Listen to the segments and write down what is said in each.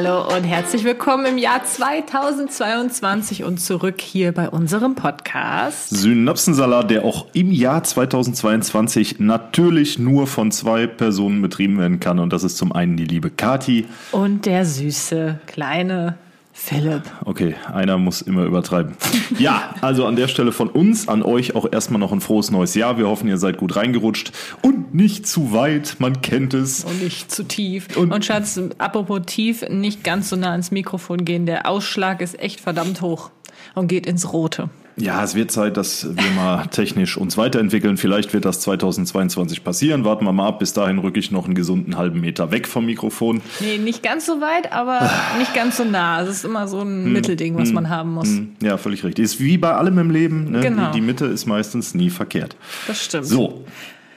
Hallo und herzlich willkommen im Jahr 2022 und zurück hier bei unserem Podcast. Synapsensalat, der auch im Jahr 2022 natürlich nur von zwei Personen betrieben werden kann. Und das ist zum einen die liebe Kati. Und der süße, kleine Philipp. Okay, einer muss immer übertreiben. ja, also an der Stelle von uns, an euch auch erstmal noch ein frohes neues Jahr. Wir hoffen, ihr seid gut reingerutscht und nicht zu weit, man kennt es. Und nicht zu tief. Und, und Schatz, apropos tief, nicht ganz so nah ans Mikrofon gehen. Der Ausschlag ist echt verdammt hoch und geht ins Rote. Ja, es wird Zeit, dass wir mal technisch uns weiterentwickeln. Vielleicht wird das 2022 passieren. Warten wir mal ab. Bis dahin rücke ich noch einen gesunden halben Meter weg vom Mikrofon. Nee, nicht ganz so weit, aber nicht ganz so nah. Es ist immer so ein hm, Mittelding, was hm, man haben muss. Hm. Ja, völlig richtig. Ist wie bei allem im Leben. Ne? Genau. Die, die Mitte ist meistens nie verkehrt. Das stimmt. So.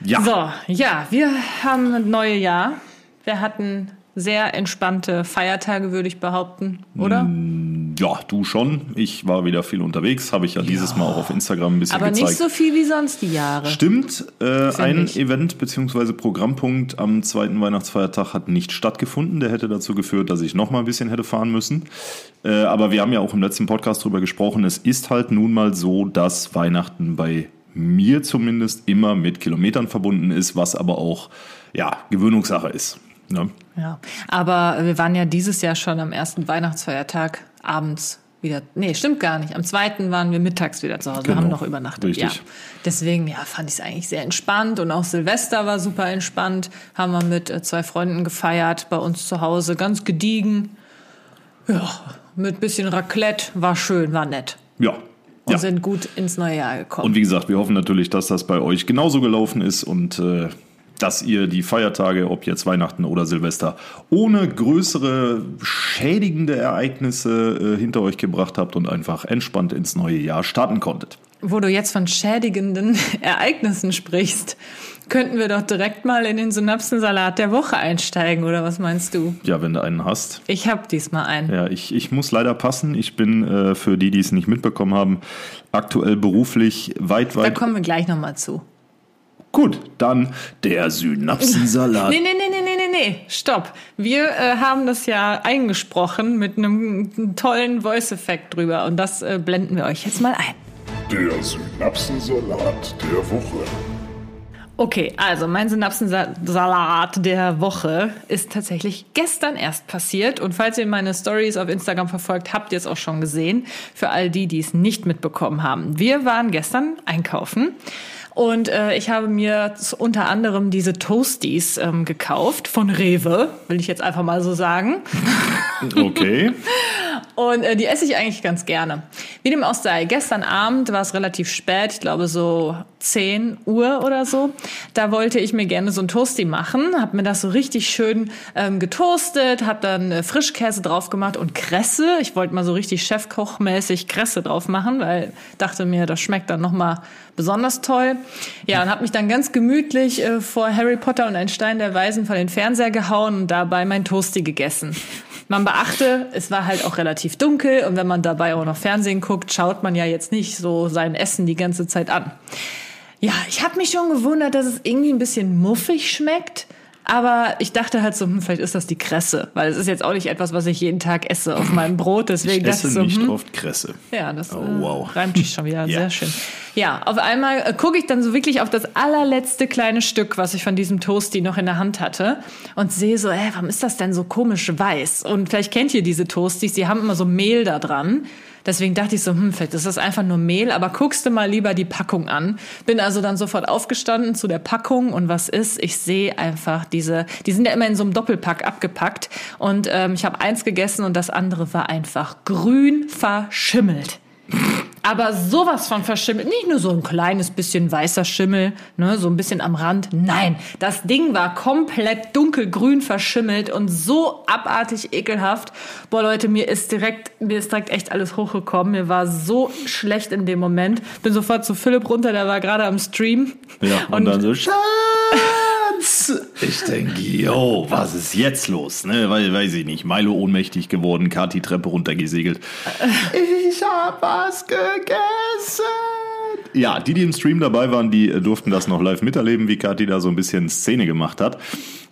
Ja. So, ja, wir haben ein neues Jahr. Wir hatten sehr entspannte Feiertage, würde ich behaupten, oder? Mm, ja, du schon. Ich war wieder viel unterwegs, habe ich ja, ja, dieses Mal auch auf Instagram ein bisschen Aber gezeigt. nicht so viel wie sonst die Jahre. Stimmt. Äh, ein ich. Event bzw. Programmpunkt am zweiten Weihnachtsfeiertag hat nicht stattgefunden. Der hätte dazu geführt, dass ich noch mal ein bisschen hätte fahren müssen. Äh, aber wir haben ja auch im letzten Podcast darüber gesprochen. Es ist halt nun mal so, dass Weihnachten bei mir zumindest immer mit Kilometern verbunden ist, was aber auch ja, Gewöhnungssache ist. Ne? Ja, aber wir waren ja dieses Jahr schon am ersten Weihnachtsfeiertag abends wieder. Nee, stimmt gar nicht. Am zweiten waren wir mittags wieder zu Hause, genau. haben noch übernachtet. Richtig. Ja. Deswegen, ja, fand ich es eigentlich sehr entspannt und auch Silvester war super entspannt. Haben wir mit äh, zwei Freunden gefeiert bei uns zu Hause, ganz gediegen. Ja, mit bisschen Raclette, war schön, war nett. Ja, und ja. sind gut ins neue Jahr gekommen. Und wie gesagt, wir hoffen natürlich, dass das bei euch genauso gelaufen ist und äh, dass ihr die Feiertage, ob jetzt Weihnachten oder Silvester, ohne größere schädigende Ereignisse äh, hinter euch gebracht habt und einfach entspannt ins neue Jahr starten konntet. Wo du jetzt von schädigenden Ereignissen sprichst, könnten wir doch direkt mal in den Synapsensalat der Woche einsteigen, oder was meinst du? Ja, wenn du einen hast. Ich habe diesmal einen. Ja, ich, ich muss leider passen. Ich bin äh, für die, die es nicht mitbekommen haben, aktuell beruflich weit, weit. Da kommen wir gleich nochmal zu. Gut, dann der Synapsensalat. nee, nee, nee, nee, nee, nee, nee, stopp. Wir äh, haben das ja eingesprochen mit einem tollen Voice-Effekt drüber und das äh, blenden wir euch jetzt mal ein. Der Synapsensalat der Woche. Okay, also mein Synapsensalat der Woche ist tatsächlich gestern erst passiert. Und falls ihr meine Stories auf Instagram verfolgt, habt ihr es auch schon gesehen. Für all die, die es nicht mitbekommen haben. Wir waren gestern einkaufen und äh, ich habe mir unter anderem diese Toasties ähm, gekauft von Rewe, will ich jetzt einfach mal so sagen. Okay. Und äh, die esse ich eigentlich ganz gerne. Wie dem auch sei, gestern Abend war es relativ spät, ich glaube so 10 Uhr oder so. Da wollte ich mir gerne so ein Toasty machen, habe mir das so richtig schön ähm, getoastet, habe dann äh, Frischkäse drauf gemacht und Kresse. Ich wollte mal so richtig Chefkochmäßig Kresse drauf machen, weil dachte mir, das schmeckt dann noch mal besonders toll. Ja, und habe mich dann ganz gemütlich äh, vor Harry Potter und ein Stein der Weisen vor den Fernseher gehauen und dabei mein Toasty gegessen. Man beachte, es war halt auch relativ dunkel und wenn man dabei auch noch Fernsehen guckt, schaut man ja jetzt nicht so sein Essen die ganze Zeit an. Ja, ich habe mich schon gewundert, dass es irgendwie ein bisschen muffig schmeckt. Aber ich dachte halt so, hm, vielleicht ist das die Kresse, weil es ist jetzt auch nicht etwas, was ich jeden Tag esse auf meinem Brot. Deswegen ich esse so, nicht hm, oft Kresse. Ja, das oh, wow. äh, reimt sich schon wieder ja. sehr schön. Ja, auf einmal äh, gucke ich dann so wirklich auf das allerletzte kleine Stück, was ich von diesem Toasty noch in der Hand hatte und sehe so, ey, warum ist das denn so komisch weiß? Und vielleicht kennt ihr diese Toasties, die haben immer so Mehl da dran. Deswegen dachte ich so, hm, vielleicht ist das einfach nur Mehl, aber guckst du mal lieber die Packung an. Bin also dann sofort aufgestanden zu der Packung und was ist? Ich sehe einfach diese, die sind ja immer in so einem Doppelpack abgepackt und ähm, ich habe eins gegessen und das andere war einfach grün verschimmelt. Aber sowas von verschimmelt. Nicht nur so ein kleines bisschen weißer Schimmel, ne, so ein bisschen am Rand. Nein, das Ding war komplett dunkelgrün verschimmelt und so abartig ekelhaft. Boah, Leute, mir ist direkt, mir ist direkt echt alles hochgekommen. Mir war so schlecht in dem Moment. Bin sofort zu Philipp runter, der war gerade am Stream. Ja, und, und dann so, Ich denke, yo, was ist jetzt los? Ne, weil, weiß ich nicht. Milo ohnmächtig geworden, Kati Treppe runtergesegelt. Ich hab was gegessen. Ja, die, die im Stream dabei waren, die äh, durften das noch live miterleben, wie Kati da so ein bisschen Szene gemacht hat.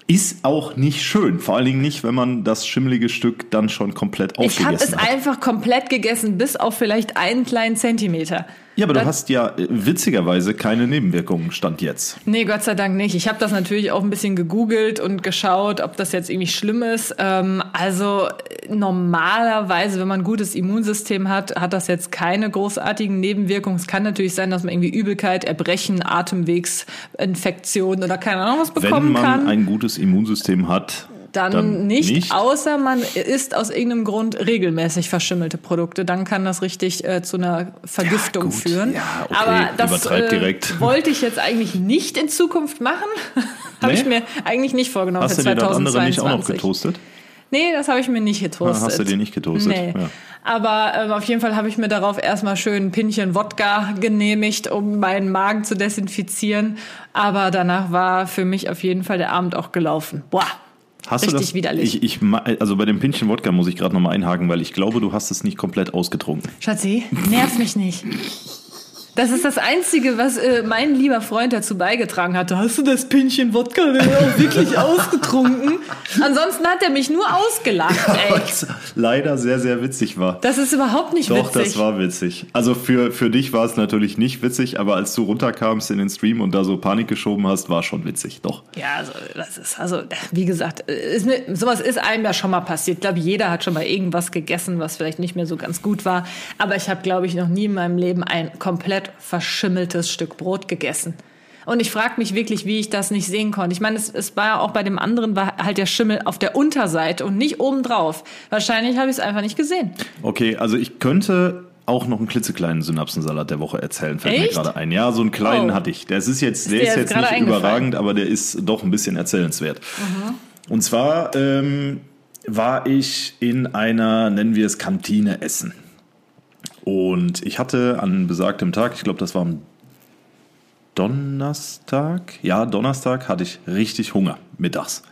Ist auch nicht schön. Vor allen Dingen nicht, wenn man das schimmelige Stück dann schon komplett aufgegessen hat. Ich habe es einfach komplett gegessen, bis auf vielleicht einen kleinen Zentimeter. Ja, aber dann, du hast ja äh, witzigerweise keine Nebenwirkungen, stand jetzt. Nee, Gott sei Dank nicht. Ich habe das natürlich auch ein bisschen gegoogelt und geschaut, ob das jetzt irgendwie schlimm ist. Ähm, also normalerweise, wenn man ein gutes Immunsystem hat, hat das jetzt keine großartigen Nebenwirkungen. Es kann natürlich sein, dass man irgendwie Übelkeit, Erbrechen, Atemwegsinfektionen oder keine Ahnung was bekommen kann. Wenn man kann. ein gutes Immunsystem hat, dann, dann nicht, nicht, außer man isst aus irgendeinem Grund regelmäßig verschimmelte Produkte. Dann kann das richtig äh, zu einer Vergiftung ja, führen. Ja, okay. Aber das äh, wollte ich jetzt eigentlich nicht in Zukunft machen. habe nee? ich mir eigentlich nicht vorgenommen Hast für 2022. Du dir das andere nicht auch noch getoastet? Nee, das habe ich mir nicht getoastet. Ah, hast du dir nicht getoastet? Nee. Ja. Aber ähm, auf jeden Fall habe ich mir darauf erstmal schön ein Pinchen Wodka genehmigt, um meinen Magen zu desinfizieren. Aber danach war für mich auf jeden Fall der Abend auch gelaufen. Boah, Hast Richtig du das? widerlich. Ich, ich, also bei dem Pinchen Wodka muss ich gerade nochmal einhaken, weil ich glaube, du hast es nicht komplett ausgetrunken. Schatzi, nerv mich nicht. Das ist das Einzige, was äh, mein lieber Freund dazu beigetragen hatte. Hast du das Pinchen Wodka auch wirklich ausgetrunken? Ansonsten hat er mich nur ausgelacht, ey. Was leider sehr, sehr witzig war. Das ist überhaupt nicht Doch, witzig. Doch, das war witzig. Also für, für dich war es natürlich nicht witzig, aber als du runterkamst in den Stream und da so Panik geschoben hast, war schon witzig. Doch. Ja, also das ist, also wie gesagt, ist mir, sowas ist einem ja schon mal passiert. Ich glaube, jeder hat schon mal irgendwas gegessen, was vielleicht nicht mehr so ganz gut war. Aber ich habe, glaube ich, noch nie in meinem Leben ein komplett verschimmeltes Stück Brot gegessen. Und ich frage mich wirklich, wie ich das nicht sehen konnte. Ich meine, es, es war ja auch bei dem anderen war halt der Schimmel auf der Unterseite und nicht obendrauf. Wahrscheinlich habe ich es einfach nicht gesehen. Okay, also ich könnte auch noch einen klitzekleinen Synapsensalat der Woche erzählen, fällt Echt? mir gerade ein. Ja, so einen kleinen oh. hatte ich. Der ist jetzt, ist der, ist jetzt, nicht überragend, aber der ist doch ein bisschen erzählenswert. Mhm. Und zwar ähm, war ich in einer, nennen wir es Kantine essen. Und ich hatte an besagtem Tag, ich glaube, das war am Donnerstag, ja, Donnerstag hatte ich richtig Hunger mittags.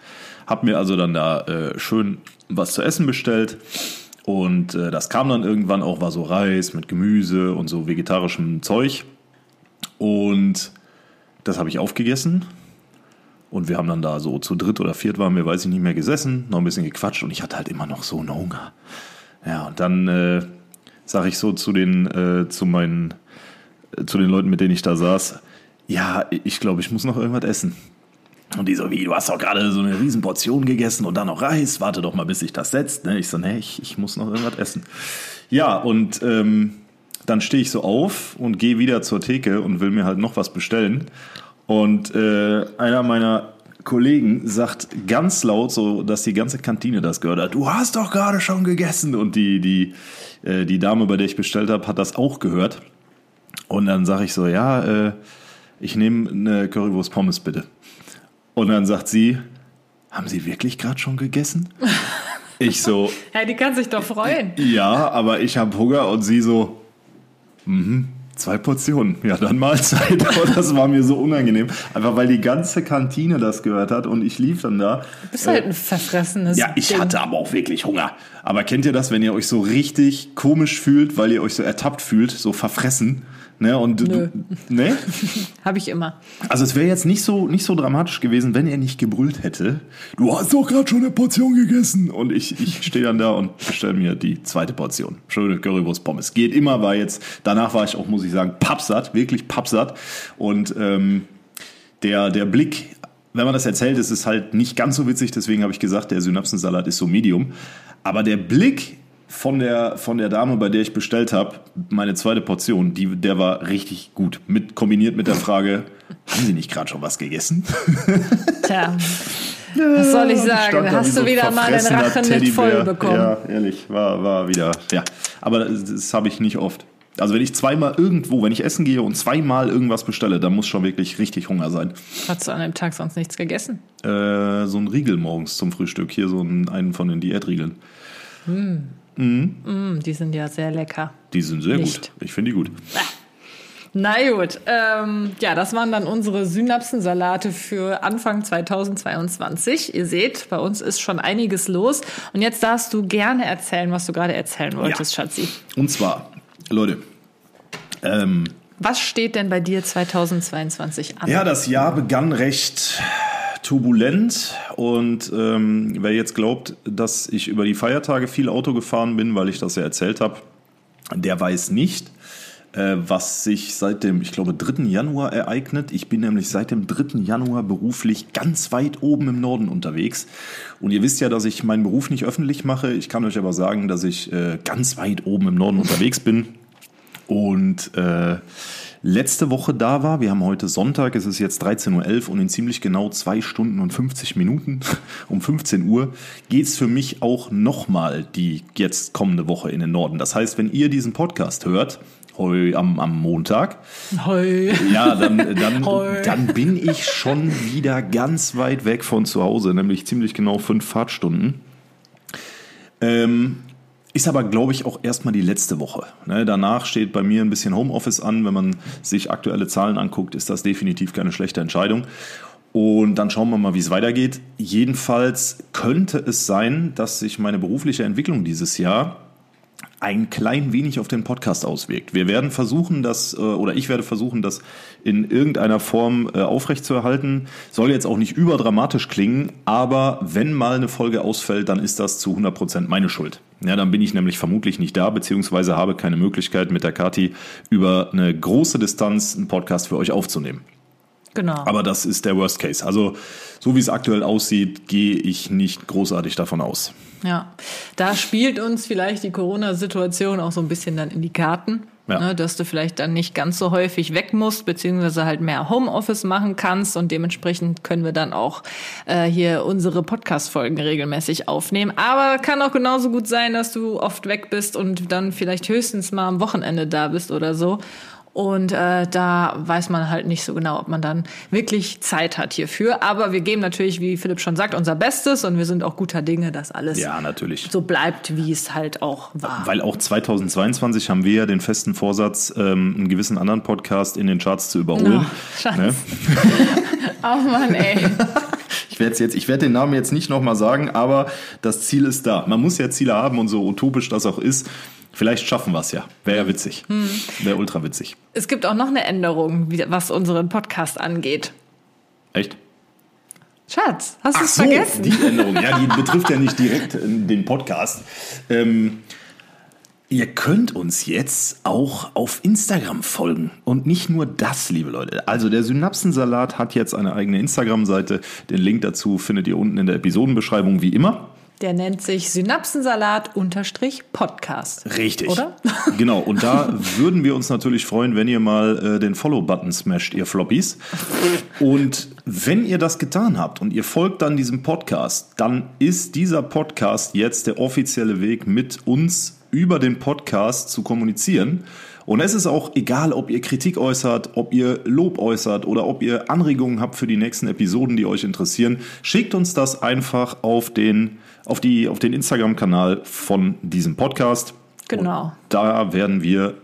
Hab mir also dann da äh, schön was zu essen bestellt. Und äh, das kam dann irgendwann auch, war so Reis mit Gemüse und so vegetarischem Zeug. Und das habe ich aufgegessen. Und wir haben dann da so zu dritt oder viert waren wir, weiß ich nicht mehr, gesessen, noch ein bisschen gequatscht und ich hatte halt immer noch so einen Hunger. Ja, und dann äh, sage ich so zu den, äh, zu meinen, äh, zu den Leuten, mit denen ich da saß, ja, ich glaube, ich muss noch irgendwas essen. Und die so, wie, du hast doch gerade so eine Riesenportion gegessen und dann noch Reis, warte doch mal, bis sich das setzt. Ne? Ich so, nee, ich, ich muss noch irgendwas essen. Ja, und ähm, dann stehe ich so auf und gehe wieder zur Theke und will mir halt noch was bestellen. Und äh, einer meiner Kollegen sagt ganz laut, so dass die ganze Kantine das gehört hat, du hast doch gerade schon gegessen. Und die, die äh, die Dame, bei der ich bestellt habe, hat das auch gehört. Und dann sage ich so, ja, äh, ich nehme eine Currywurst Pommes bitte. Und dann sagt sie, haben Sie wirklich gerade schon gegessen? Ich so. ja, die kann sich doch freuen. Ja, aber ich habe Hunger und sie so, mhm. Zwei Portionen. Ja, dann Mahlzeit. Und das war mir so unangenehm. Einfach weil die ganze Kantine das gehört hat und ich lief dann da. Du bist halt ein verfressenes. Ja, ich Ding. hatte aber auch wirklich Hunger. Aber kennt ihr das, wenn ihr euch so richtig komisch fühlt, weil ihr euch so ertappt fühlt, so verfressen? Ne, und Nö. du, ne? Habe ich immer. Also es wäre jetzt nicht so, nicht so dramatisch gewesen, wenn er nicht gebrüllt hätte. Du hast doch gerade schon eine Portion gegessen. Und ich, ich stehe dann da und bestelle mir die zweite Portion. Schöne Currywurst Pommes. Geht immer, war jetzt, danach war ich auch, muss ich sagen, pappsatt, wirklich pappsatt. Und ähm, der, der Blick, wenn man das erzählt, ist es halt nicht ganz so witzig. Deswegen habe ich gesagt, der Synapsensalat ist so medium. Aber der Blick von der, von der Dame, bei der ich bestellt habe, meine zweite Portion, die, der war richtig gut. Mit, kombiniert mit der Frage, haben Sie nicht gerade schon was gegessen? Tja. Was soll ich sagen? Hast du so wieder mal den Rachen nicht voll bekommen? Ja, ehrlich, war, war wieder, ja. Aber das, das habe ich nicht oft. Also wenn ich zweimal irgendwo, wenn ich essen gehe und zweimal irgendwas bestelle, dann muss schon wirklich richtig Hunger sein. Hast du an dem Tag sonst nichts gegessen? Äh, so ein Riegel morgens zum Frühstück. Hier so einen, einen von den Diätriegeln. Mhm. Mm, die sind ja sehr lecker. Die sind sehr Nicht. gut. Ich finde die gut. Na gut, ähm, ja, das waren dann unsere Synapsensalate für Anfang 2022. Ihr seht, bei uns ist schon einiges los. Und jetzt darfst du gerne erzählen, was du gerade erzählen wolltest, ja. Schatzi. Und zwar, Leute, ähm, was steht denn bei dir 2022 an? Ja, das Jahr begann recht turbulent und ähm, wer jetzt glaubt, dass ich über die Feiertage viel Auto gefahren bin, weil ich das ja erzählt habe, der weiß nicht, äh, was sich seit dem, ich glaube, 3. Januar ereignet. Ich bin nämlich seit dem 3. Januar beruflich ganz weit oben im Norden unterwegs. Und ihr wisst ja, dass ich meinen Beruf nicht öffentlich mache. Ich kann euch aber sagen, dass ich äh, ganz weit oben im Norden unterwegs bin. Und äh, letzte Woche da war. Wir haben heute Sonntag, es ist jetzt 13.11 Uhr und in ziemlich genau zwei Stunden und 50 Minuten um 15 Uhr geht's für mich auch nochmal die jetzt kommende Woche in den Norden. Das heißt, wenn ihr diesen Podcast hört, Heu, am, am Montag. Heu. Ja, dann, dann, dann bin ich schon wieder ganz weit weg von zu Hause, nämlich ziemlich genau fünf Fahrtstunden. Ähm, ist aber, glaube ich, auch erstmal die letzte Woche. Ne, danach steht bei mir ein bisschen Homeoffice an. Wenn man sich aktuelle Zahlen anguckt, ist das definitiv keine schlechte Entscheidung. Und dann schauen wir mal, wie es weitergeht. Jedenfalls könnte es sein, dass sich meine berufliche Entwicklung dieses Jahr ein klein wenig auf den Podcast auswirkt. Wir werden versuchen, das, äh, oder ich werde versuchen, das in irgendeiner Form äh, aufrechtzuerhalten. Soll jetzt auch nicht überdramatisch klingen, aber wenn mal eine Folge ausfällt, dann ist das zu 100 Prozent meine Schuld. Ja, dann bin ich nämlich vermutlich nicht da, beziehungsweise habe keine Möglichkeit, mit der Kati über eine große Distanz einen Podcast für euch aufzunehmen. Genau. Aber das ist der Worst Case. Also, so wie es aktuell aussieht, gehe ich nicht großartig davon aus. Ja, da spielt uns vielleicht die Corona-Situation auch so ein bisschen dann in die Karten. Ja. Ne, dass du vielleicht dann nicht ganz so häufig weg musst, beziehungsweise halt mehr Homeoffice machen kannst und dementsprechend können wir dann auch äh, hier unsere Podcast-Folgen regelmäßig aufnehmen. Aber kann auch genauso gut sein, dass du oft weg bist und dann vielleicht höchstens mal am Wochenende da bist oder so. Und äh, da weiß man halt nicht so genau, ob man dann wirklich Zeit hat hierfür. Aber wir geben natürlich, wie Philipp schon sagt, unser Bestes und wir sind auch guter Dinge, dass alles ja, natürlich. so bleibt, wie es halt auch war. Weil auch 2022 haben wir ja den festen Vorsatz, ähm, einen gewissen anderen Podcast in den Charts zu überholen. Oh, ne? oh Mann, ey. Ich werde jetzt, ich werde den Namen jetzt nicht nochmal sagen, aber das Ziel ist da. Man muss ja Ziele haben und so utopisch das auch ist. Vielleicht schaffen wir es ja. Wäre ja witzig. Hm. Wäre ultra witzig. Es gibt auch noch eine Änderung, was unseren Podcast angeht. Echt? Schatz, hast du es so, vergessen? Die Änderung, ja, die betrifft ja nicht direkt äh, den Podcast. Ähm, ihr könnt uns jetzt auch auf Instagram folgen. Und nicht nur das, liebe Leute. Also der Synapsensalat hat jetzt eine eigene Instagram-Seite. Den Link dazu findet ihr unten in der Episodenbeschreibung wie immer. Der nennt sich Synapsensalat-Podcast. Richtig. Oder? Genau. Und da würden wir uns natürlich freuen, wenn ihr mal äh, den Follow-Button smasht, ihr Floppies. Und wenn ihr das getan habt und ihr folgt dann diesem Podcast, dann ist dieser Podcast jetzt der offizielle Weg mit uns über den Podcast zu kommunizieren. Und es ist auch egal, ob ihr Kritik äußert, ob ihr Lob äußert oder ob ihr Anregungen habt für die nächsten Episoden, die euch interessieren. Schickt uns das einfach auf den auf, die, auf den Instagram-Kanal von diesem Podcast. Genau. Und da werden wir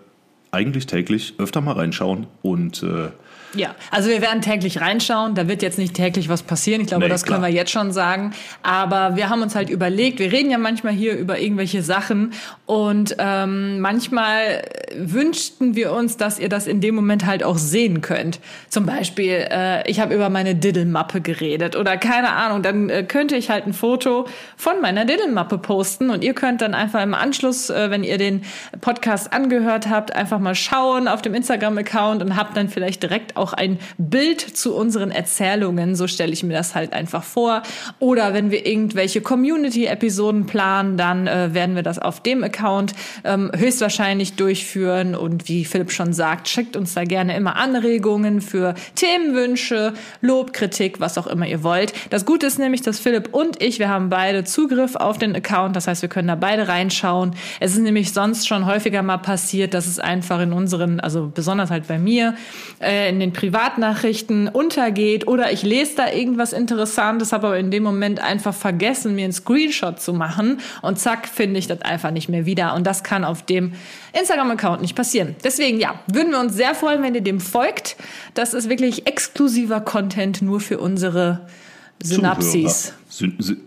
eigentlich täglich öfter mal reinschauen und äh, ja, also wir werden täglich reinschauen. Da wird jetzt nicht täglich was passieren. Ich glaube, nee, das klar. können wir jetzt schon sagen. Aber wir haben uns halt überlegt, wir reden ja manchmal hier über irgendwelche Sachen und ähm, manchmal wünschten wir uns, dass ihr das in dem Moment halt auch sehen könnt. Zum Beispiel, äh, ich habe über meine Diddle-Mappe geredet oder keine Ahnung. Dann äh, könnte ich halt ein Foto von meiner Diddle-Mappe posten und ihr könnt dann einfach im Anschluss, äh, wenn ihr den Podcast angehört habt, einfach mal schauen auf dem Instagram-Account und habt dann vielleicht direkt auch ein Bild zu unseren Erzählungen. So stelle ich mir das halt einfach vor. Oder wenn wir irgendwelche Community-Episoden planen, dann äh, werden wir das auf dem Account ähm, höchstwahrscheinlich durchführen. Und wie Philipp schon sagt, schickt uns da gerne immer Anregungen für Themenwünsche, Lob, Kritik, was auch immer ihr wollt. Das Gute ist nämlich, dass Philipp und ich, wir haben beide Zugriff auf den Account. Das heißt, wir können da beide reinschauen. Es ist nämlich sonst schon häufiger mal passiert, dass es einfach in unseren, also besonders halt bei mir, äh, in den den Privatnachrichten untergeht oder ich lese da irgendwas Interessantes, habe aber in dem Moment einfach vergessen, mir einen Screenshot zu machen und zack, finde ich das einfach nicht mehr wieder. Und das kann auf dem Instagram-Account nicht passieren. Deswegen, ja, würden wir uns sehr freuen, wenn ihr dem folgt. Das ist wirklich exklusiver Content nur für unsere Synapsis. Syn Syn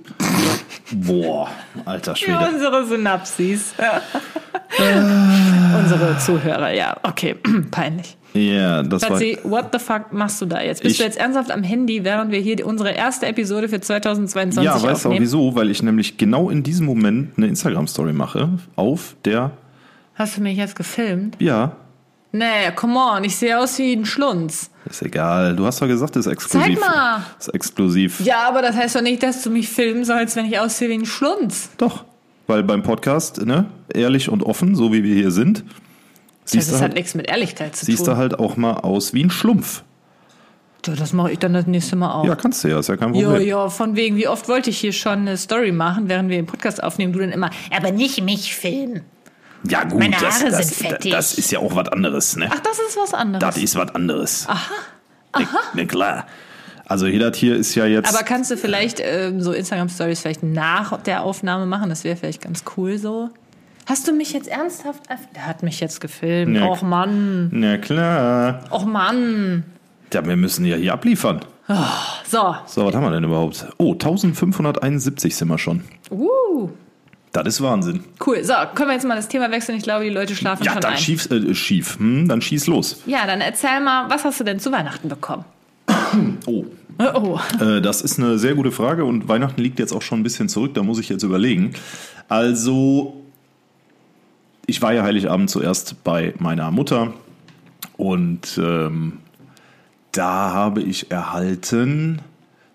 Boah, alter Schwede. Für unsere Synapsis. unsere Zuhörer, ja. Okay, peinlich. Ja, das Schatzi, war. what the fuck machst du da jetzt? Bist ich, du jetzt ernsthaft am Handy, während wir hier unsere erste Episode für 2022 ja, aufnehmen? Ja, weißt du auch wieso? Weil ich nämlich genau in diesem Moment eine Instagram-Story mache auf der. Hast du mich jetzt gefilmt? Ja. Nee, come on, ich sehe aus wie ein Schlunz. Ist egal. Du hast doch gesagt, das ist exklusiv. Zeig mal. Das ist exklusiv. Ja, aber das heißt doch nicht, dass du mich filmen sollst, wenn ich aussehe wie ein Schlunz. Doch. Weil beim Podcast, ne, ehrlich und offen, so wie wir hier sind, siehst das hat halt, nichts mit Ehrlichkeit zu siehst tun. Siehst du halt auch mal aus wie ein Schlumpf. Du, das mache ich dann das nächste Mal auch. Ja, kannst du ja, ist ja kein Problem. Ja, ja, von wegen, wie oft wollte ich hier schon eine Story machen, während wir den Podcast aufnehmen, du dann immer, aber nicht mich filmen. Ja, gut, Meine Haare das, sind fettig. Das ist ja auch was anderes, ne? Ach, das ist was anderes. Das ist was anderes. Aha. Aha. Ne, ne klar. Also Hidat hier ist ja jetzt. Aber kannst du vielleicht ähm, so Instagram-Stories vielleicht nach der Aufnahme machen? Das wäre vielleicht ganz cool so. Hast du mich jetzt ernsthaft? Der hat mich jetzt gefilmt. Na, Och Mann. Na klar. Och Mann. Ja, wir müssen ja hier abliefern. Oh, so. So, was haben wir denn überhaupt? Oh, 1571 sind wir schon. Uh. Das ist Wahnsinn. Cool. So, können wir jetzt mal das Thema wechseln? Ich glaube, die Leute schlafen ja, schon dann ein. Schief, äh, schief. Hm, dann schieß los. Ja, dann erzähl mal, was hast du denn zu Weihnachten bekommen? Oh. Oh. Äh, das ist eine sehr gute Frage und Weihnachten liegt jetzt auch schon ein bisschen zurück, da muss ich jetzt überlegen. Also, ich war ja Heiligabend zuerst bei meiner Mutter und ähm, da habe ich erhalten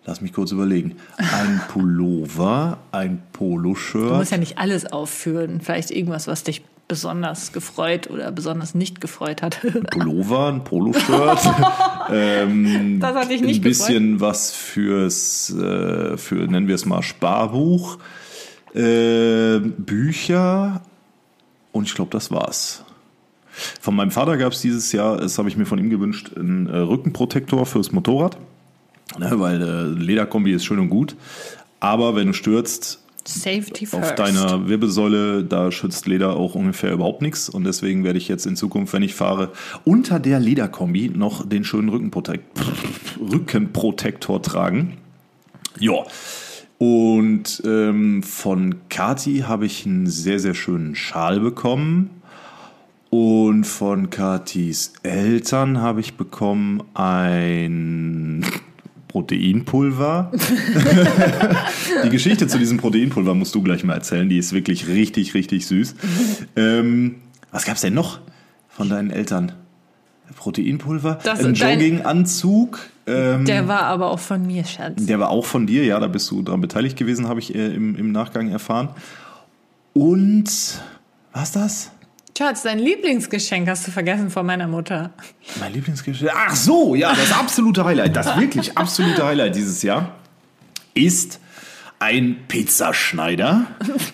Lass mich kurz überlegen. Ein Pullover, ein Poloshirt. Du musst ja nicht alles aufführen. Vielleicht irgendwas, was dich besonders gefreut oder besonders nicht gefreut hat. Ein Pullover, ein Poloshirt. ähm, das hatte ich nicht Ein bisschen gefreut. was fürs, äh, für, nennen wir es mal, Sparbuch. Äh, Bücher. Und ich glaube, das war's. Von meinem Vater gab es dieses Jahr, das habe ich mir von ihm gewünscht, einen äh, Rückenprotektor fürs Motorrad. Ne, weil äh, Lederkombi ist schön und gut. Aber wenn du stürzt, Safety auf first. deiner Wirbelsäule, da schützt Leder auch ungefähr überhaupt nichts. Und deswegen werde ich jetzt in Zukunft, wenn ich fahre, unter der Lederkombi noch den schönen Rückenprotek Rückenprotektor tragen. Ja. Und ähm, von Kati habe ich einen sehr, sehr schönen Schal bekommen. Und von Katis Eltern habe ich bekommen ein Proteinpulver. die Geschichte zu diesem Proteinpulver musst du gleich mal erzählen. Die ist wirklich richtig, richtig süß. ähm, was gab es denn noch von deinen Eltern? Proteinpulver, das, ein Jogginganzug. Ähm, der war aber auch von mir, Schatz. Der war auch von dir, ja, da bist du daran beteiligt gewesen, habe ich äh, im, im Nachgang erfahren. Und was das? Schatz, dein Lieblingsgeschenk hast du vergessen von meiner Mutter. Mein Lieblingsgeschenk? Ach so, ja, das absolute Highlight, das wirklich absolute Highlight dieses Jahr ist ein Pizzaschneider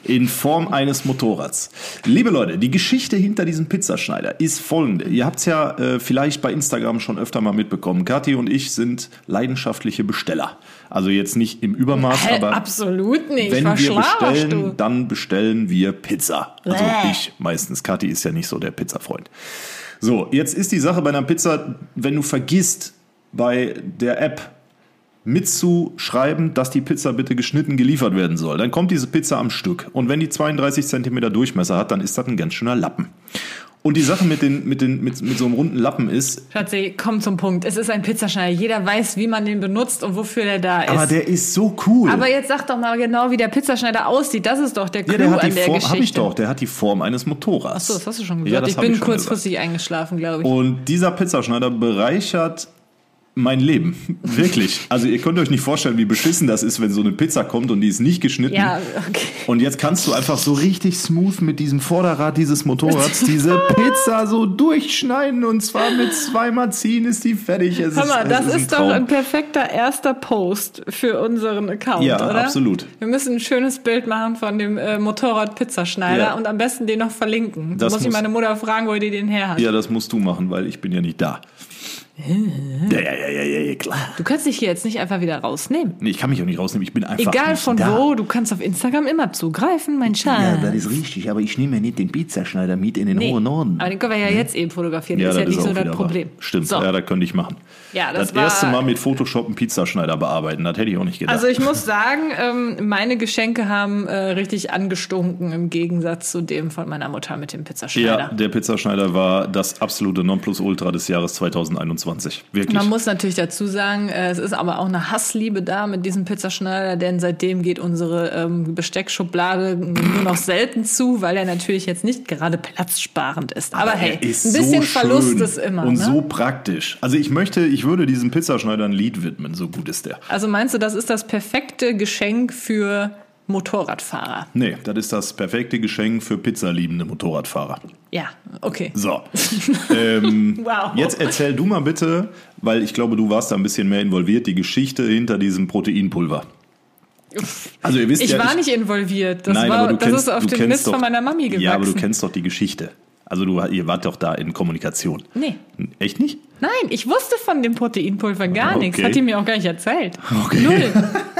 in Form eines Motorrads. Liebe Leute, die Geschichte hinter diesem Pizzaschneider ist folgende. Ihr habt es ja äh, vielleicht bei Instagram schon öfter mal mitbekommen. Kathi und ich sind leidenschaftliche Besteller. Also jetzt nicht im Übermaß, hey, aber absolut nicht. wenn wir bestellen, du? dann bestellen wir Pizza. Also Bäh. ich meistens. Kathi ist ja nicht so der Pizzafreund. So, jetzt ist die Sache bei einer Pizza, wenn du vergisst bei der App mitzuschreiben, dass die Pizza bitte geschnitten geliefert werden soll. Dann kommt diese Pizza am Stück. Und wenn die 32 Zentimeter Durchmesser hat, dann ist das ein ganz schöner Lappen. Und die Sache mit, den, mit, den, mit, mit so einem runden Lappen ist. Schatzi, komm zum Punkt. Es ist ein Pizzaschneider. Jeder weiß, wie man den benutzt und wofür der da ist. Aber der ist so cool. Aber jetzt sag doch mal genau, wie der Pizzaschneider aussieht. Das ist doch der Clou ja, der hat die an der Form, Geschichte. Hab ich doch. Der hat die Form eines Motorrads. Achso, das hast du schon gesagt. Ja, ich bin kurzfristig eingeschlafen, glaube ich. Und dieser Pizzaschneider bereichert mein Leben. Wirklich. Also ihr könnt euch nicht vorstellen, wie beschissen das ist, wenn so eine Pizza kommt und die ist nicht geschnitten. Ja, okay. Und jetzt kannst du einfach so richtig smooth mit diesem Vorderrad dieses Motorrads diese Pizza so durchschneiden und zwar mit zweimal ziehen ist die fertig. Es mal, ist, das ist, ist doch ein perfekter erster Post für unseren Account, ja, oder? absolut. Wir müssen ein schönes Bild machen von dem äh, Motorrad Pizzaschneider ja. und am besten den noch verlinken. Da muss ich meine Mutter fragen, wo die den her hat. Ja, das musst du machen, weil ich bin ja nicht da. Ja, ja, ja, ja, ja, klar. Du kannst dich hier jetzt nicht einfach wieder rausnehmen. Nee, ich kann mich auch nicht rausnehmen. Ich bin einfach. Egal von da. wo, du kannst auf Instagram immer zugreifen, mein Schatz. Ja, das ist richtig, aber ich nehme ja nicht den Pizzaschneider mit in den Nee. hohen Norden. Aber den können wir ja jetzt eben fotografieren. Ja, das ist ja nicht so das Problem. wahr. Stimmt, So. ja, das könnte ich machen. Ja, das das war- erste Mal mit Photoshop einen Pizzaschneider bearbeiten, das hätte ich auch nicht gedacht. Also ich muss sagen, ähm, meine Geschenke haben äh, richtig angestunken im Gegensatz zu dem von meiner Mutter mit dem ja, Pizzaschneider. der Pizzaschneider war das absolute Nonplusultra des Jahres 2021. Wirklich. Man muss natürlich dazu sagen, äh, es ist aber auch eine Hassliebe da mit diesem Pizzaschneider, denn seitdem geht unsere ähm, Besteckschublade nur noch selten zu, weil er natürlich jetzt nicht gerade platzsparend ist. Aber, hey, Er ist ein bisschen so Verlust ist immer. Und ne? so praktisch. Also ich möchte, ich würde diesem Pizzaschneider ein Lied widmen, so gut ist der. Also meinst du, das ist das perfekte Geschenk für Motorradfahrer? Nee, das ist das perfekte Geschenk für pizzaliebende Motorradfahrer. Ja, okay. So. ähm, Wow. Jetzt erzähl du mal bitte, weil ich glaube, du warst da ein bisschen mehr involviert, die Geschichte hinter diesem Proteinpulver. Also ihr wisst Ich ja, war nicht involviert. Das, Nein, war, aber du das kennst, ist auf kennst Mist doch, von meiner Mami gewachsen. Ja, aber du kennst doch die Geschichte. Also du, ihr wart doch da in Kommunikation. Nee. Echt nicht? Nein, ich wusste von dem Proteinpulver gar Okay. nichts. Hat die mir auch gar nicht erzählt. Okay. Null.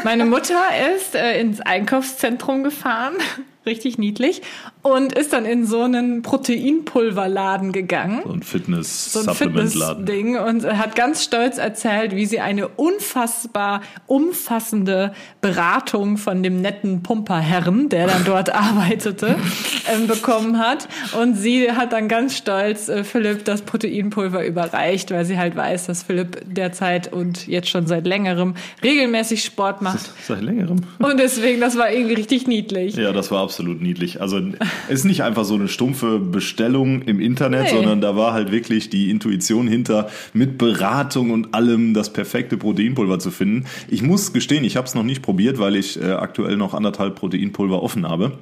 Meine Mutter ist äh, ins Einkaufszentrum gefahren, richtig niedlich, und ist dann in so einen Proteinpulverladen gegangen. So ein fitness so ein supplement Fitness-Ding und hat ganz stolz erzählt, wie sie eine unfassbar umfassende Beratung von dem netten Pumperherren, der dann dort arbeitete, ähm, bekommen hat. Und sie hat dann ganz stolz äh, Philipp das Proteinpulver überreicht, weil sie halt weiß, dass Philipp derzeit und jetzt schon seit längerem regelmäßig Sport macht. Seit längerem. Und deswegen, das war irgendwie richtig niedlich. Ja, das war absolut niedlich. Also es ist nicht einfach so eine stumpfe Bestellung im Internet, Nee. sondern da war halt wirklich die Intuition hinter, mit Beratung und allem das perfekte Proteinpulver zu finden. Ich muss gestehen, ich habe es noch nicht probiert, weil ich äh, aktuell noch anderthalb Proteinpulver offen habe.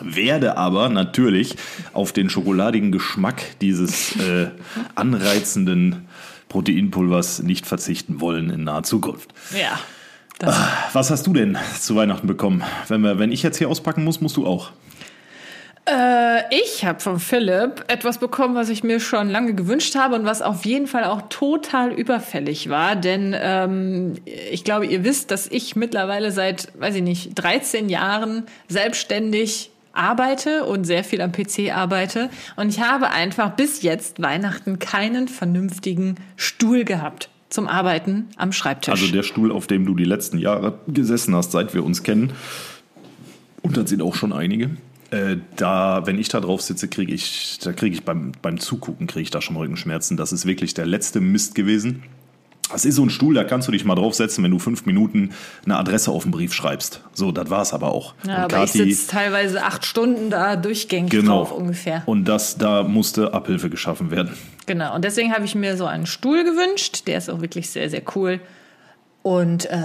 Werde aber natürlich auf den schokoladigen Geschmack dieses äh, anreizenden Proteinpulvers nicht verzichten wollen in naher Zukunft. Ja. Das Was hast du denn zu Weihnachten bekommen? Wenn, wir, wenn ich jetzt hier auspacken muss, musst du auch. Äh, ich habe von Philipp etwas bekommen, was ich mir schon lange gewünscht habe und was auf jeden Fall auch total überfällig war. Denn ähm, ich glaube, ihr wisst, dass ich mittlerweile seit, weiß ich nicht, 13 Jahren selbstständig arbeite und sehr viel am PC arbeite. Und ich habe einfach bis jetzt Weihnachten keinen vernünftigen Stuhl gehabt zum Arbeiten am Schreibtisch. Also der Stuhl, auf dem du die letzten Jahre gesessen hast, seit wir uns kennen. Und das sind auch schon einige. Äh, da, wenn ich da drauf sitze, kriege ich, da kriege ich beim, beim Zugucken kriege ich da schon Rückenschmerzen. Das ist wirklich der letzte Mist gewesen. Das ist so ein Stuhl, da kannst du dich mal draufsetzen, wenn du fünf Minuten eine Adresse auf den Brief schreibst. So, das war's aber auch. ja, Und aber ich Kathi- sitze teilweise acht Stunden da durchgängig genau. drauf ungefähr. Und das, da musste Abhilfe geschaffen werden. Genau, und deswegen habe ich mir so einen Stuhl gewünscht. Der ist auch wirklich sehr, sehr cool. Und äh,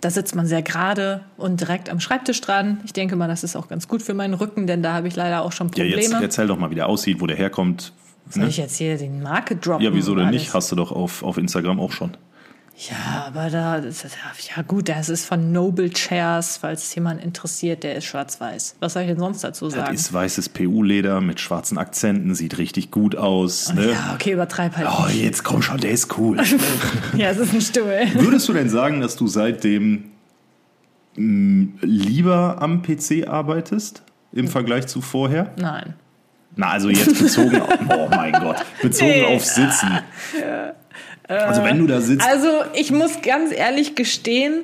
da sitzt man sehr gerade und direkt am Schreibtisch dran. Ich denke mal, das ist auch ganz gut für meinen Rücken, denn da habe ich leider auch schon Ja, Probleme. jetzt erzähl doch mal, wie der aussieht, wo der herkommt. Soll ich jetzt hier den Marke droppen? Ja, wieso denn alles? nicht? Hast du doch auf, auf Instagram auch schon. Ja, aber da, das ja gut, das ist von Noble Chairs, falls jemand interessiert, der ist schwarz-weiß. Was soll ich denn sonst dazu Das sagen? ist weißes PU-Leder mit schwarzen Akzenten, sieht richtig gut aus. Ne? Ja, okay, übertreib halt. Oh, jetzt komm schon, der ist cool. Ja, es ist ein Stuhl. Würdest du denn sagen, dass du seitdem mh, lieber am PC arbeitest im Vergleich zu vorher? Nein. Na, also jetzt bezogen auf, oh mein Gott, bezogen Nee. auf Sitzen. Also wenn du da sitzt, Also ich muss ganz ehrlich gestehen,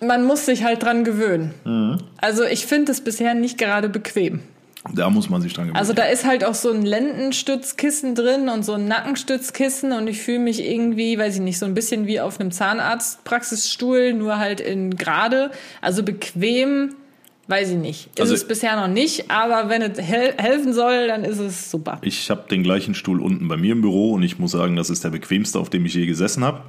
man muss sich halt dran gewöhnen. Mhm. Also ich finde es bisher nicht gerade bequem. da muss man sich dran gewöhnen. Also da ist halt auch so ein Lendenstützkissen drin und so ein Nackenstützkissen und ich fühle mich irgendwie, weiß ich nicht, so ein bisschen wie auf einem Zahnarztpraxisstuhl, nur halt in gerade. Also bequem, weiß ich nicht. Ist Also- es bisher noch nicht, aber wenn es hel helfen soll, dann ist es super. Ich habe den gleichen Stuhl unten bei mir im Büro und ich muss sagen, das ist der bequemste, auf dem ich je gesessen habe.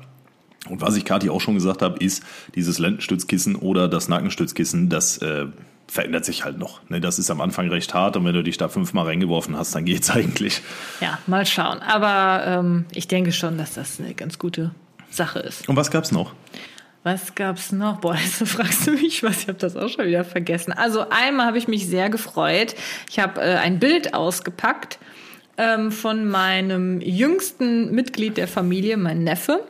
Und was ich Kathi auch schon gesagt habe, ist, dieses Lendenstützkissen oder das Nackenstützkissen, das äh, verändert sich halt noch. Ne, das ist am Anfang recht hart und wenn du dich da fünfmal reingeworfen hast, dann geht's eigentlich. Ja, mal schauen. Aber ähm, ich denke schon, dass das eine ganz gute Sache ist. Und was gab's noch? Was gab's noch? Boah, jetzt fragst du mich was. Ich habe das auch schon wieder vergessen. Also einmal habe ich mich sehr gefreut. Ich habe äh, ein Bild ausgepackt ähm, von meinem jüngsten Mitglied der Familie, mein Neffe.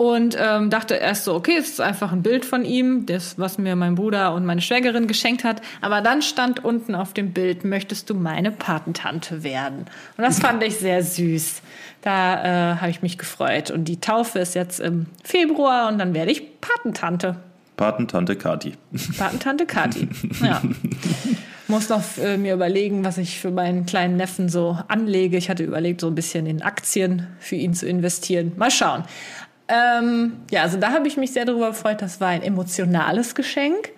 Und ähm, dachte erst so, okay, es ist einfach ein Bild von ihm, das, was mir mein Bruder und meine Schwägerin geschenkt hat. Aber dann stand unten auf dem Bild, möchtest du meine Patentante werden? Und das fand ich sehr süß. Da äh, habe ich mich gefreut. Und die Taufe ist jetzt im Februar und dann werde ich Patentante. Patentante Kati. Patentante Kati, ja. Muss noch äh, mir überlegen, was ich für meinen kleinen Neffen so anlege. Ich hatte überlegt, so ein bisschen in Aktien für ihn zu investieren. Mal schauen. Ähm, ja, also da habe ich mich sehr darüber gefreut. Das war ein emotionales Geschenk.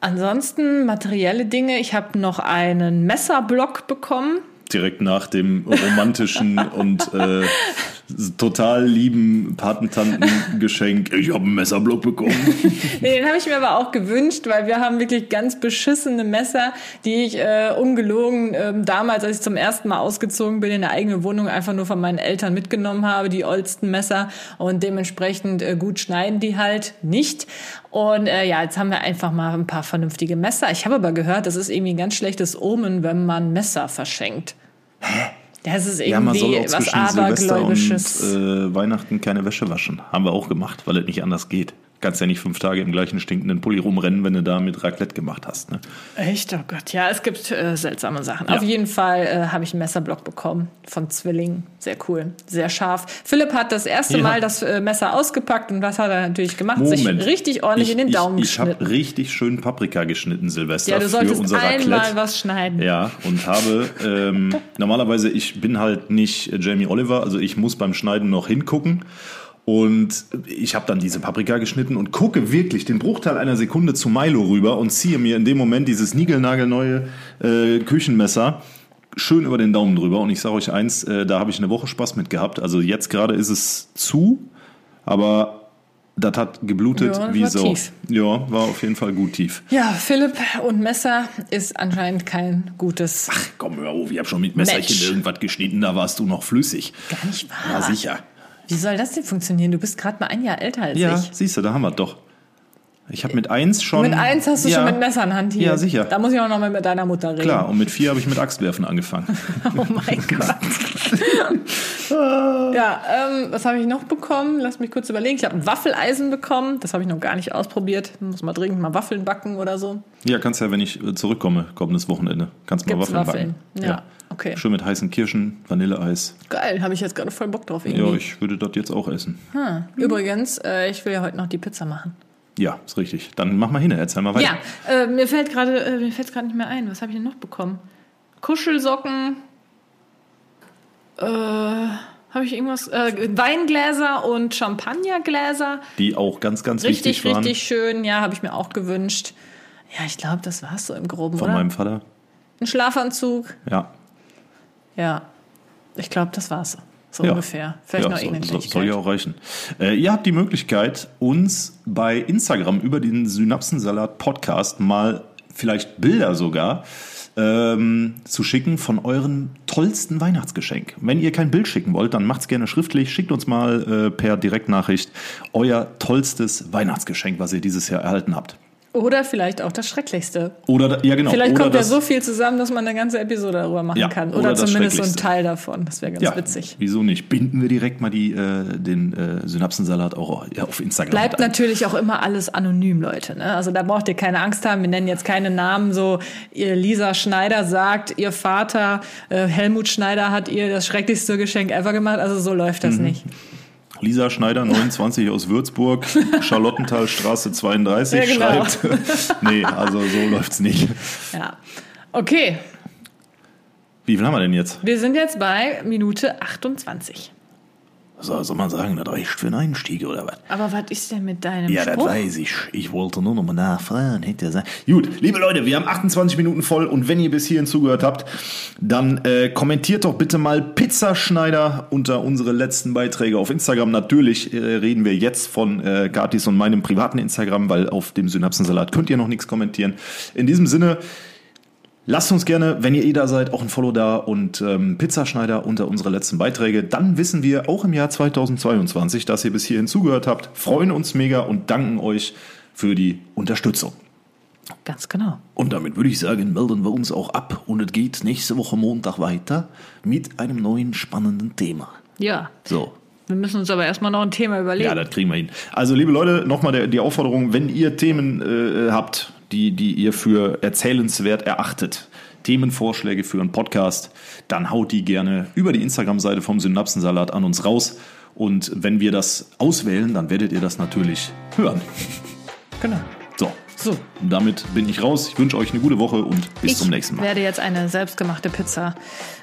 Ansonsten materielle Dinge. Ich habe noch einen Messerblock bekommen direkt nach dem romantischen und äh, total lieben Patentantengeschenk. Ich habe einen Messerblock bekommen. nee, den habe ich mir aber auch gewünscht, weil wir haben wirklich ganz beschissene Messer, die ich äh, ungelogen äh, damals, als ich zum ersten Mal ausgezogen bin, in eine eigene Wohnung einfach nur von meinen Eltern mitgenommen habe, die oldsten Messer und dementsprechend äh, gut schneiden die halt nicht. Und äh, ja, jetzt haben wir einfach mal ein paar vernünftige Messer. Ich habe aber gehört, das ist irgendwie ein ganz schlechtes Omen, wenn man Messer verschenkt. Hä? Das ist irgendwie ja, man soll auch was zwischen Silvester und äh, Weihnachten keine Wäsche waschen. Haben wir auch gemacht, weil es nicht anders geht kannst ja nicht fünf Tage im gleichen stinkenden Pulli rumrennen, wenn du da mit Raclette gemacht hast. Ne? Echt? Oh Gott, ja, es gibt äh, seltsame Sachen. Ja. Auf jeden Fall äh, habe ich einen Messerblock bekommen von Zwilling. Sehr cool, sehr scharf. Philipp hat das erste ja. Mal das äh, Messer ausgepackt und was hat er natürlich gemacht? Moment. Sich richtig ordentlich ich, in den Daumen ich, ich geschnitten. Ich habe richtig schön Paprika geschnitten, Silvester, ja, du solltest für unser einmal Raclette. was schneiden. Ja, und habe ähm, normalerweise, ich bin halt nicht Jamie Oliver, also ich muss beim Schneiden noch hingucken. Und ich habe dann diese Paprika geschnitten und gucke wirklich den Bruchteil einer Sekunde zu Milo rüber und ziehe mir in dem Moment dieses niegelnagelneue äh, Küchenmesser schön über den Daumen drüber. Und ich sage euch eins, äh, da habe ich eine Woche Spaß mit gehabt. Also jetzt gerade ist es zu, aber das hat geblutet ja, wie war so. Tief. Ja, war auf jeden Fall gut tief. Ja, Philipp und Messer ist anscheinend kein gutes. Ach komm, hör auf, ich habe schon mit Messerchen Match. irgendwas geschnitten, da warst du noch flüssig. Gar nicht wahr. Ja, sicher. Wie soll das denn funktionieren? Du bist gerade mal ein Jahr älter als Ja, ich. siehst du, da haben wir doch. Ich habe mit eins schon. Mit eins hast du ja, schon mit Messern hantiert. Ja, sicher. Da muss ich auch noch mal mit deiner Mutter reden. Klar, und mit vier habe ich mit Axtwerfen angefangen. Oh mein Gott. ja, ähm, was habe ich noch bekommen? Lass mich kurz überlegen. Ich habe ein Waffeleisen bekommen. Das habe ich noch gar nicht ausprobiert. Muss mal dringend mal Waffeln backen oder so. Ja, kannst ja, wenn ich äh, zurückkomme, kommendes Wochenende, kannst mal Gibt's Waffeln, Waffeln? backen. Ja, okay. Schön mit heißen Kirschen, Vanilleeis. Geil, habe ich jetzt gerade voll Bock drauf irgendwie. Ja, ich würde das jetzt auch essen. Hm. Übrigens, äh, ich will ja heute noch die Pizza machen. Ja, ist richtig. Dann mach mal hin, erzähl mal weiter. Ja, äh, mir fällt gerade äh, mir fällt gerade nicht mehr ein. Was habe ich denn noch bekommen? Kuschelsocken. Äh, habe ich irgendwas? Äh, Weingläser und Champagnergläser. Die auch ganz, ganz Richtig, wichtig waren. richtig schön. Ja, habe ich mir auch gewünscht. Ja, ich glaube, das war's so im Groben, Von oder? meinem Vater. Ein Schlafanzug. Ja. Ja, ich glaube, das war's. So Ja. ungefähr. Vielleicht ja, noch irgendeine soll, soll ja auch reichen. Äh, ihr habt die Möglichkeit, uns bei Instagram über den Synapsensalat Podcast mal vielleicht Bilder sogar ähm, zu schicken von euren tollsten Weihnachtsgeschenk. Wenn ihr kein Bild schicken wollt, dann macht's gerne schriftlich. Schickt uns mal äh, per Direktnachricht euer tollstes Weihnachtsgeschenk, was ihr dieses Jahr erhalten habt. Oder vielleicht auch das Schrecklichste. Oder ja genau. Vielleicht oder kommt ja so viel zusammen, dass man eine ganze Episode darüber machen Ja, kann. oder Oder, zumindest so ein. Teil davon. Das wäre ganz ja, witzig. Wieso nicht? Binden wir direkt mal die, äh, den äh, Synapsensalat auch ja, auf Instagram. Bleibt natürlich auch immer alles anonym, Leute. Ne? Also da braucht ihr keine Angst haben. Wir nennen jetzt keine Namen. So, ihr Lisa Schneider sagt, ihr Vater äh, Helmut Schneider hat ihr das schrecklichste Geschenk ever gemacht. Also so läuft Mhm. das nicht. Lisa Schneider, 29 aus Würzburg, Charlottenthalstraße 32, Ja, genau. schreibt. nee, also so läuft's nicht. Ja. Okay, Wie viel haben wir denn jetzt? wir sind jetzt bei Minute 28. So, soll man sagen, das reicht für einen Einstieg oder was? Aber was ist denn mit deinem Ja, das Spruch? weiß ich. Ich wollte nur noch mal nachfragen. Hätte ja sein. Gut, liebe Leute, wir haben 28 Minuten voll und wenn ihr bis hierhin zugehört habt, dann äh, kommentiert doch bitte mal Pizzaschneider unter unsere letzten Beiträge auf Instagram. Natürlich äh, reden wir jetzt von äh, Gatis und meinem privaten Instagram, weil auf dem Synapsensalat könnt ihr noch nichts kommentieren. In diesem Sinne, Lasst uns gerne, wenn ihr eh da seid, auch ein Follow da und ähm, Pizzaschneider unter unsere letzten Beiträge. Dann wissen wir auch im Jahr 2022, dass ihr bis hierhin zugehört habt, freuen uns mega und danken euch für die Unterstützung. Ganz genau. Und damit würde ich sagen, melden wir uns auch ab und es geht nächste Woche Montag weiter mit einem neuen spannenden Thema. Ja. So. Wir müssen uns aber erstmal noch ein Thema überlegen. Ja, das kriegen wir hin. Also, liebe Leute, nochmal die Aufforderung, wenn ihr Themen äh, habt, die, die ihr für erzählenswert erachtet, Themenvorschläge für einen Podcast, dann haut die gerne über die Instagram-Seite vom Synapsensalat an uns raus. Und wenn wir das auswählen, dann werdet ihr das natürlich hören. Genau. So. So. Damit bin ich raus. Ich wünsche euch eine gute Woche und bis ich zum nächsten Mal. werde jetzt eine selbstgemachte Pizza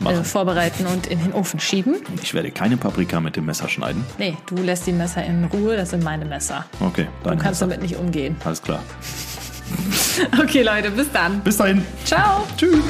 äh, vorbereiten und in den Ofen schieben. Ich werde keine Paprika mit dem Messer schneiden. Nee, du lässt die Messer in Ruhe, das sind meine Messer. Okay, Du dein kannst Messer. damit nicht umgehen. Alles klar. Okay, Leute, bis dann. Bis dahin. Ciao. Tschüss.